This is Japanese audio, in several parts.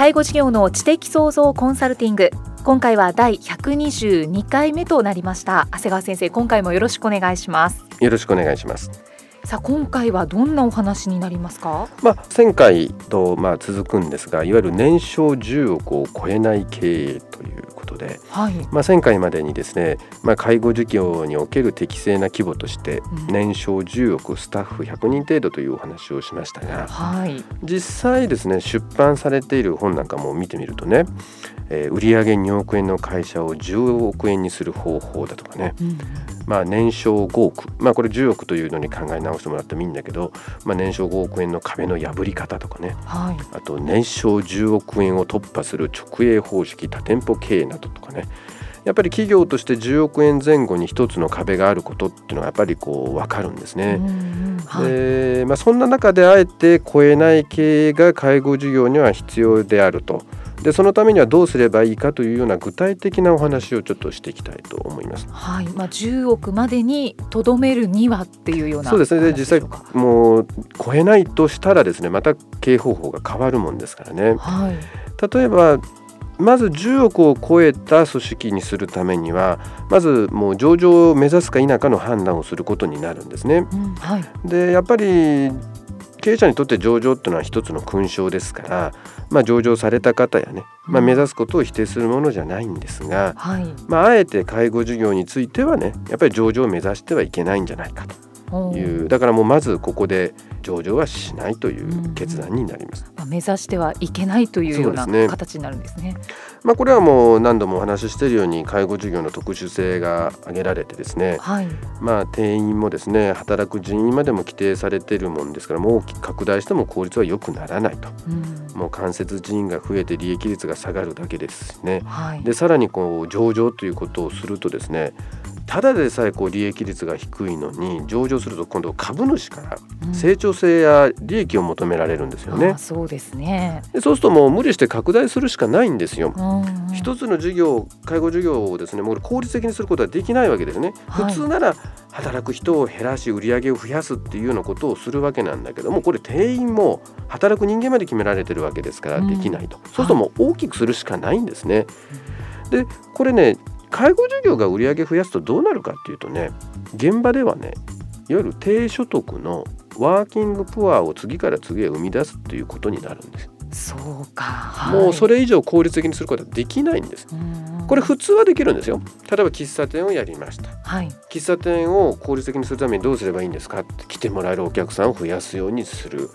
介護事業の知的創造コンサルティング。今回は第122回目となりました。長谷川先生今回もよろしくお願いします。よろしくお願いします。さあ今回はどんなお話になりますか？まあ前回とまあ続くんですがいわゆる年商10億を超えない経営ということで、はい、まあ前回までにですね、まあ介護事業における適正な規模として年商10億スタッフ100人程度というお話をしましたが、はい、実際ですね出版されている本なんかも見てみるとね、えー、売上2億円の会社を10億円にする方法だとかね、うん、まあ年商5億まあこれ10億というのに考え直してもらってもいいんだけど、まあ、年商5億円の壁の破り方とかね、はい、あと年商10億円を突破する直営方式多店舗経営などとかねやっぱり企業として10億円前後に一つの壁があることっていうのがやっぱりこう分かるんですね。はい、でまあ、そんな中であえて超えない経営が介護事業には必要であると。でそのためにはどうすればいいかというような具体的なお話をちょっとしていきたいと思います。はい、まあ10億までにとどめるにはっていうようなそうですね。で実際もう超えないとしたらですね、また経営方法が変わるもんですからね。はい、例えばまず10億を超えた組織にするためにはまずもう上場を目指すか否かの判断をすることになるんですね。うんはい、でやっぱり経営者にとって上場っていうのは一つの勲章ですから、まあ、上場された方やね、まあ、目指すことを否定するものじゃないんですが、はい、まあ、あえて介護事業についてはねやっぱり上場を目指してはいけないんじゃないかというだからもうまずここで上場はしないという決断になります。まあ、目指してはいけないというような形になるんですね。まあ、これはもう何度もお話ししているように介護事業の特殊性が挙げられてですね、はい、まあ、定員もですね働く人員までも規定されているもんですからもう大きく拡大しても効率は良くならないと、うん、もう間接人員が増えて利益率が下がるだけですしね、はい、でさらにこう上場ということをするとですねただでさえこう利益率が低いのに上場すると今度株主から成長性や利益を求められるんですよね。うん、そうですねでそうするともう無理して拡大するしかないんですよ。一つの事業介護事業をですねもう効率的にすることはできないわけですね。はい、普通なら働く人を減らし売り上げを増やすっていうようなことをするわけなんだけどもこれ定員も働く人間まで決められてるわけですからできないと、うん、そうするともう大きくするしかないんですね。でこれね介護事業が売り上げ増やすとどうなるかっていうとね現場ではねいわゆる低所得のワーキングプアを次から次へ生み出すということになるんです。そうか、はい、もうそれ以上効率的にすることはできないんです。これ普通はできるんですよ。例えば喫茶店をやりました。はい、喫茶店を効率的にするためにどうすればいいんですかって来てもらえるお客さんを増やすようにする。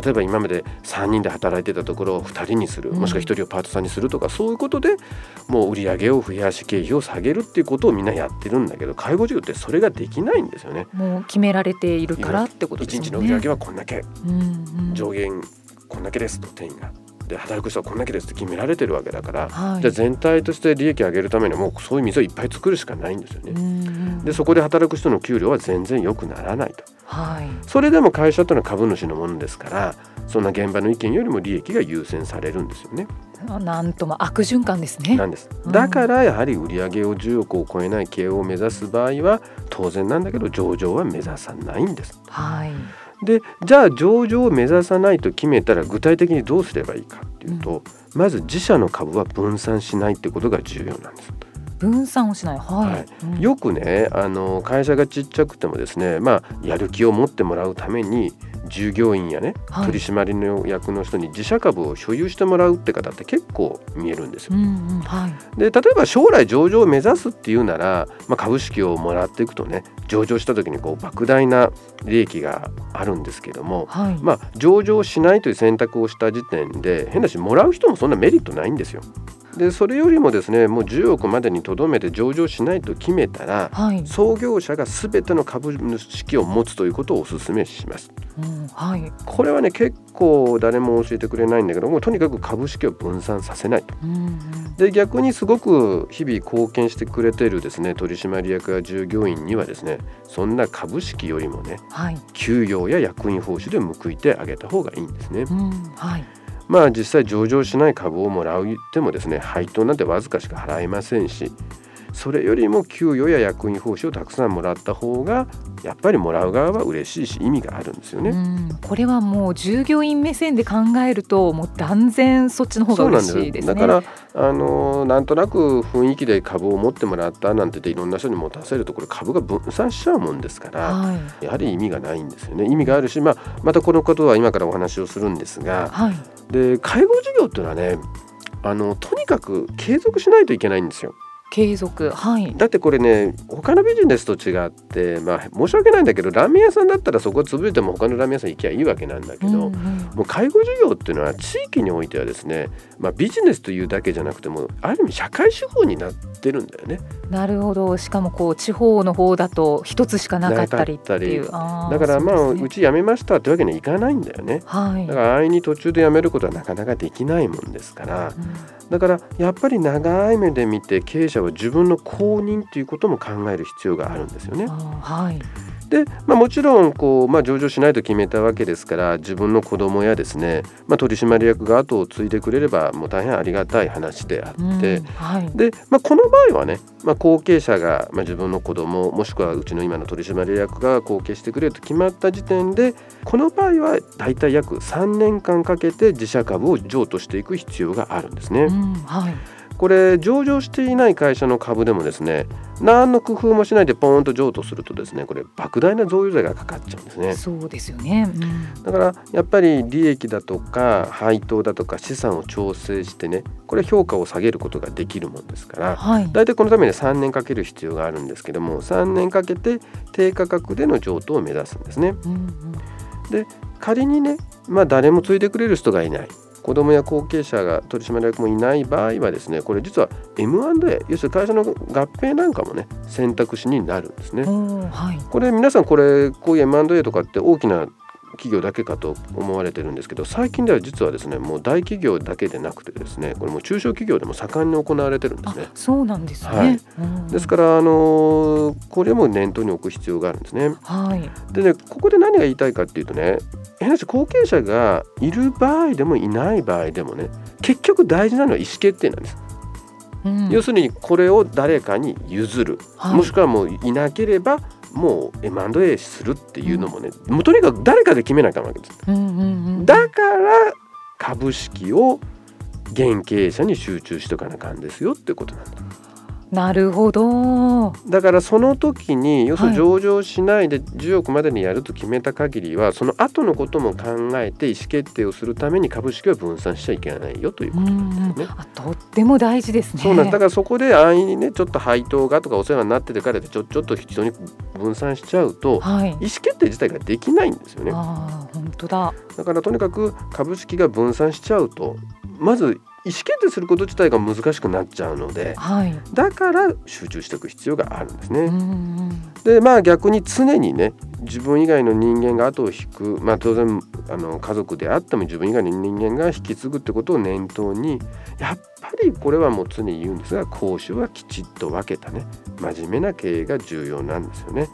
例えば今まで3人で働いてたところを2人にするもしくは1人をパートさんにするとか、そういうことでもう売り上げを増やし経費を下げるっていうことをみんなやってるんだけど介護事業ってそれができないんですよね。もう決められているからってことですね。1日の売り上げはこんだけ、うんうん、上限こんだけですと定員が。で働く人はこんだけですって決められてるわけだから、はい、じゃあ全体として利益を上げるためにはもうそういう店をいっぱい作るしかないんですよね。でそこで働く人の給料は全然良くならないと。はい、それでも会社というのは株主のものですからそんな現場の意見よりも利益が優先されるんですよね。なんとも悪循環ですね。なんです。だからやはり売上を10億を超えない経営を目指す場合は当然なんだけど上場は目指さないんです。はい。でじゃあ上場を目指さないと決めたら具体的にどうすればいいかっていうと、うん、まず自社の株は分散しないってことが重要なんです。分散をしない、はい、はい。うん、よくねあの会社がちっちゃくてもですね、まあ、やる気を持ってもらうために従業員やね、はい、取締の役の人に自社株を所有してもらうって方って結構見えるんですよ。うんうんはい、で例えば将来上場を目指すっていうなら、まあ、株式をもらっていくとね上場した時にこう莫大な利益があるんですけども、はい、まあ、上場しないという選択をした時点で変なしもらう人もそんなメリットないんですよ。でそれよりもですねもう10億までにとどめて上場しないと決めたら、はい、創業者がすべての株式を持つということをお勧めします。うんはい、これはね結構誰も教えてくれないんだけどもとにかく株式を分散させないと。うんうん、で逆にすごく日々貢献してくれているですね取締役や従業員にはですねそんな株式よりもね、はい、給与や役員報酬で報いてあげた方がいいんですね。うんはいまあ実際上場しない株をもらうってもですね配当なんてわずかしか払えませんしそれよりも給与や役員報酬をたくさんもらった方がやっぱりもらう側は嬉しいし意味があるんですよね。これはもう従業員目線で考えるともう断然そっちの方が嬉しいです、ね、だからあのなんとなく雰囲気で株を持ってもらったなんていろんな人に持たせるとこれ株が分散しちゃうもんですから、はい、やはり意味がないんですよね。意味があるし、まあ、またこのことは今からお話をするんですが、はい、で介護事業っていうのはねあのとにかく継続しないといけないんですよ。継続はいだってこれね他のビジネスと違ってまあ申し訳ないんだけどラーメン屋さんだったらそこ潰れても他のラーメン屋さん行きゃいいわけなんだけど、うんうん、もう介護事業っていうのは地域においてはですね、まあ、ビジネスというだけじゃなくてもある意味社会手法になってるんだよね。なるほど。しかもこう地方の方だと一つしかなかったりっていう。だからまあう、ね,、ち辞めましたってわけにはいかないんだよね。はい、だから安易に途中で辞めることはなかなかできないもんですから、うん、だからやっぱり長い目で見て経営者は自分の公認ということも考える必要があるんですよね。はい、で、まあ、もちろんこう、まあ、上場しないと決めたわけですから自分の子供やですね、まあ、取締役が後を継いでくれればもう大変ありがたい話であって、うんはい、で、まあ、この場合はね、まあ、後継者が、まあ、自分の子供もしくはうちの今の取締役が後継してくれると決まった時点でこの場合は大体約3年間かけて自社株を譲渡していく必要があるんですね。うんはいこれ上場していない会社の株でもですね何の工夫もしないでポーンと譲渡するとですねこれ莫大な贈与税がかかっちゃうんですね。そうですよね、うん、だからやっぱり利益だとか配当だとか資産を調整してねこれ評価を下げることができるもんですから、はい、大体このために3年かける必要があるんですけども3年かけて低価格での譲渡を目指すんですね、うんうん、で仮にねまあ誰も継いでくれる人がいない子どもや後継者が取締役もいない場合はですねこれ実は M&A 要するに会社の合併なんかもね選択肢になるんですね。はい、これ皆さんこれこういう M&A とかって大きな企業だけかと思われてるんですけど最近では実はですねもう大企業だけでなくてですねこれも中小企業でも盛んに行われてるんですね。そうなんですね、はい、ですからあのこれも念頭に置く必要があるんですね。はい、でねここで何が言いたいかっていうとね変な話後継者がいる場合でもいない場合でもね結局大事なのは意思決定なんです。うん、要するにこれを誰かに譲る、はい、もしくはもういなければもう M&A するっていうのもね、もうとにかく誰かで決めなきゃわけです、だから株式を現経営者に集中しとかなあかんですよってことなんだ。なるほどだからその時に要するに上場しないで10億までにやると決めた限りは、はい、その後のことも考えて意思決定をするために株式は分散しちゃいけないよということですね。とっても大事ですね。そうなんだからそこで安易にねちょっと配当がとかお世話になっててからでちょちょっと人に分散しちゃうと、はい、意思決定自体ができないんですよね。あ本当だだからとにかく株式が分散しちゃうとまず意思決定すること自体が難しくなっちゃうので、はい、だから集中しておく必要があるんですね。でまあ逆に常にね自分以外の人間が後を引く、まあ、当然あの家族であっても自分以外の人間が引き継ぐってことを念頭にやっぱりこれはもう常に言うんですが講師はきちっと分けたね真面目な経営が重要なんですよね。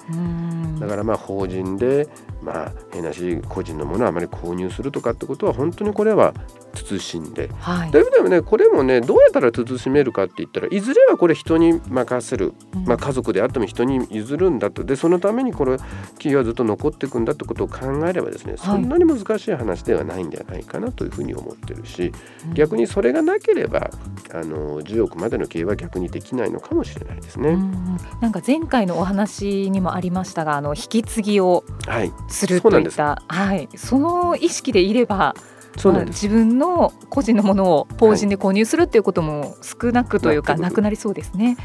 だからまあ法人でまあ変なし個人のものをあまり購入するとかってことは本当にこれは慎んで、はい、だいぶでもね。これもねどうやったら慎めるかって言ったらいずれはこれ人に任せる、まあ、家族であっても人に譲るんだと。でそのためにこれ企業はずっと残っていくんだってことを考えればですねそんなに難しい話ではないんではないかなというふうに思ってるし、逆にそれがなければあの10億までの経営は逆にできないのかもしれないですね。んなんか前回のお話にもありましたがあの引き継ぎをするといった、はい、はい、その意識でいればまあ、自分の個人のものを法人で購入するっていうことも少なくというか、はい、なくなりそうですね。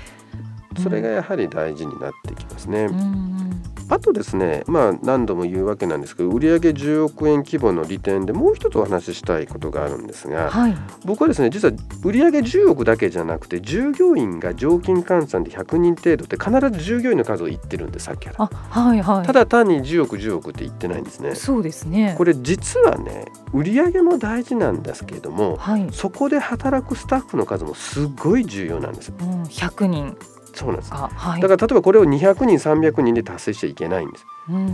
それがやはり大事になってきますね。うんあとですね、まあ、何度も言うわけなんですけど売上10億円規模の利点でもう一つお話ししたいことがあるんですが、はい、僕はですね実は売上10億だけじゃなくて従業員が常勤換算で100人程度って必ず従業員の数を言ってるんでさっきから、はいはい、ただ単に10億10億って言ってないんですね。そうですね。これ実はね売上も大事なんですけれども、はい、そこで働くスタッフの数もすごい重要なんです。うん、100人そうなんです、はい、だから例えばこれを200人300人で達成しちゃいけないんです、うんうんう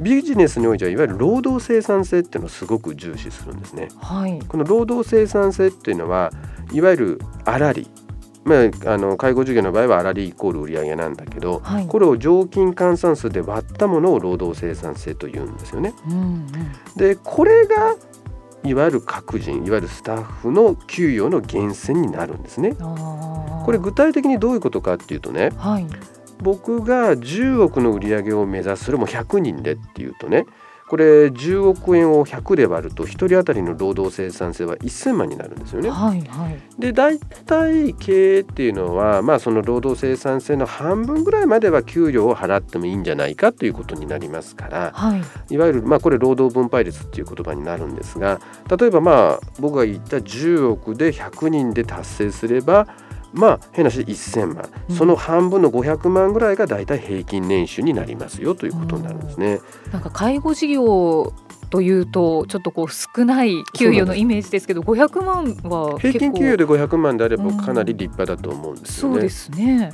ん、ビジネスにおいてはいわゆる労働生産性っていうのをすごく重視するんですね、はい、この労働生産性っていうのはいわゆる粗利。まあ、あの介護事業の場合は粗利イコール売上なんだけど、はい、これを常勤換算数で割ったものを労働生産性というんですよね。うんうん、でこれがいわゆる各人いわゆるスタッフの給与の源泉になるんですね。これ具体的にどういうことかっていうとね、はい、僕が10億の売り上げを目指すそれも100人でっていうとねこれ10億円を100で割ると1人当たりの労働生産性は1000万になるんですよね。はいはい、で大体経営っていうのは、まあ、その労働生産性の半分ぐらいまでは給料を払ってもいいんじゃないかということになりますから、はい、いわゆる、まあ、これ労働分配率っていう言葉になるんですが例えばまあ僕が言った10億で100人で達成すればまあ変な話1000万、うん、その半分の500万ぐらいがだいたい平均年収になりますよということになるんですね。なんか介護事業というとちょっとこう少ない給与のイメージですけど500万は平均給与で500万であればかなり立派だと思うんですよね。そうですね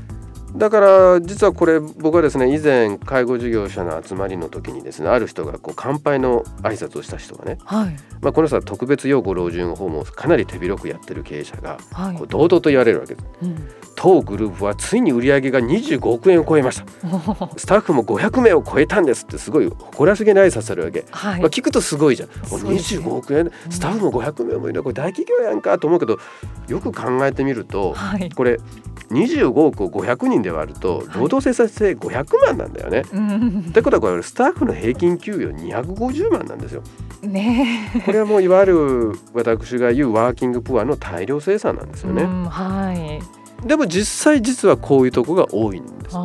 だから実はこれ僕はですね以前介護事業者の集まりの時にですねある人がこう乾杯の挨拶をした人がね、はい、まあ、この人は特別養護老人ホームをかなり手広くやってる経営者がこう堂々と言われるわけです。うん。当グループはついに売り上げが25億円を超えました。スタッフも500名を超えたんですってすごい誇らしげな挨拶するわけ、はい、まあ、聞くとすごいじゃん、ね、25億円？スタッフも500名もいる。これ大企業やんかと思うけどよく考えてみると、はい、これ25億を500人で割ると労働生産性500万なんだよね。はい、ってことはこれスタッフの平均給与250万なんですよ。ね、これはもういわゆる私が言うワーキングプアの大量生産なんですよね。はいでも実際実はこういうとこが多いんです。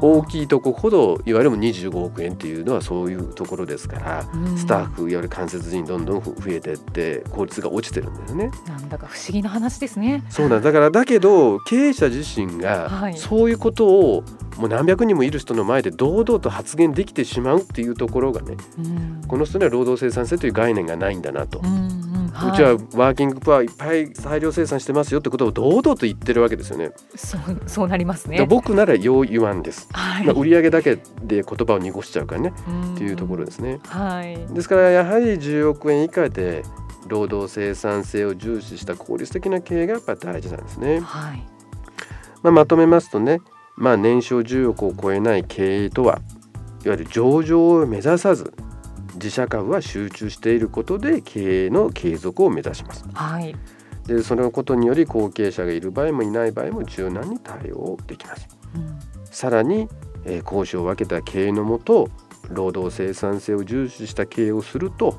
大きいとこほどいわゆる25億円っていうのはそういうところですから、うん、スタッフいわゆる間接人どんどん増えてって効率が落ちてるんですね。なんだか不思議な話ですね。そうなんだからだけど経営者自身がそういうことをもう何百人もいる人の前で堂々と発言できてしまうっていうところがね、うん、この人には労働生産性という概念がないんだなと。うんうちはワーキングプアいっぱい大量生産してますよってことを堂々と言ってるわけですよね。そうそうなりますね。僕ならよう言わんです。はい、まあ、売上だけで言葉を濁しちゃうからねっていうところですね。はい、ですからやはり10億円以下で労働生産性を重視した効率的な経営がやっぱ大事なんですね。はい、まあ、まとめますとね、まあ、年商10億を超えない経営とはいわゆる上場を目指さず自社株は集中していることで経営の継続を目指します。はい、でそのことにより後継者がいる場合もいない場合も柔軟に対応できます。うん、さらに、えー、講師を分けた経営のもと労働生産性を重視した経営をすると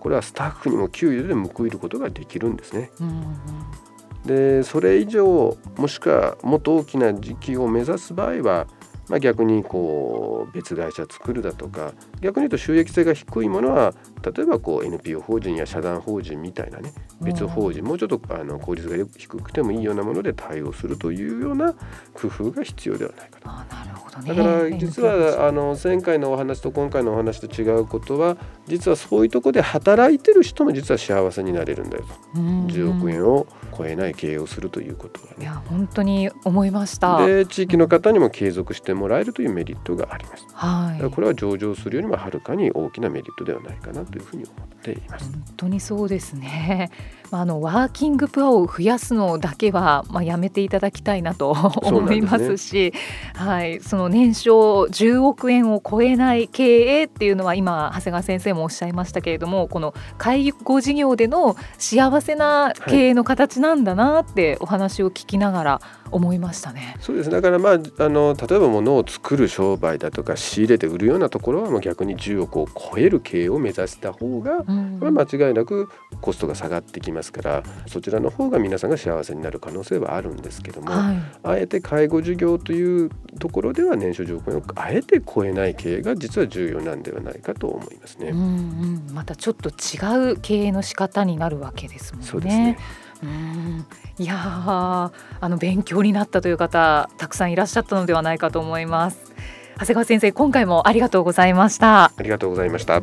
これはスタッフにも給与で報いることができるんですね。うんうん、でそれ以上もしくはもっと大きな時期を目指す場合はまあ、逆にこう別会社作るだとか逆に言うと収益性が低いものは例えばこう NPO 法人や社団法人みたいなね別法人もうちょっとあの効率が低くてもいいようなもので対応するというような工夫が必要ではないかと。あなるほどね、だから実はあの前回のお話と今回のお話と違うことは実はそういうとこで働いてる人も実は幸せになれるんだよと。10億円を超えない経営をするということが、ね、いや本当に思いました。で地域の方にも継続してもらえるというメリットがあります、はい、これは上場するよりもはるかに大きなメリットではないかなというふうに思っています。本当にそうですねあのワーキングプアを増やすのだけは、まあ、やめていただきたいなと思いますし、ね、はい、その年商10億円を超えない経営っていうのは今長谷川先生もおっしゃいましたけれどもこの介護事業での幸せな経営の形なんだなってお話を聞きながら思いましたね。そうですだからまああの例えば物を作る商売だとか仕入れて売るようなところはもう逆に10億を超える経営を目指した方が、うん、間違いなくコストが下がってきますからそちらの方が皆さんが幸せになる可能性はあるんですけども、はい、あえて介護事業というところでは年収10億円をあえて超えない経営が実は重要なんではないかと思いますね。うんうん、またちょっと違う経営の仕方になるわけですもんね。そうですね。うん。いやあの勉強になったという方たくさんいらっしゃったのではないかと思います。長谷川先生今回もありがとうございました。ありがとうございました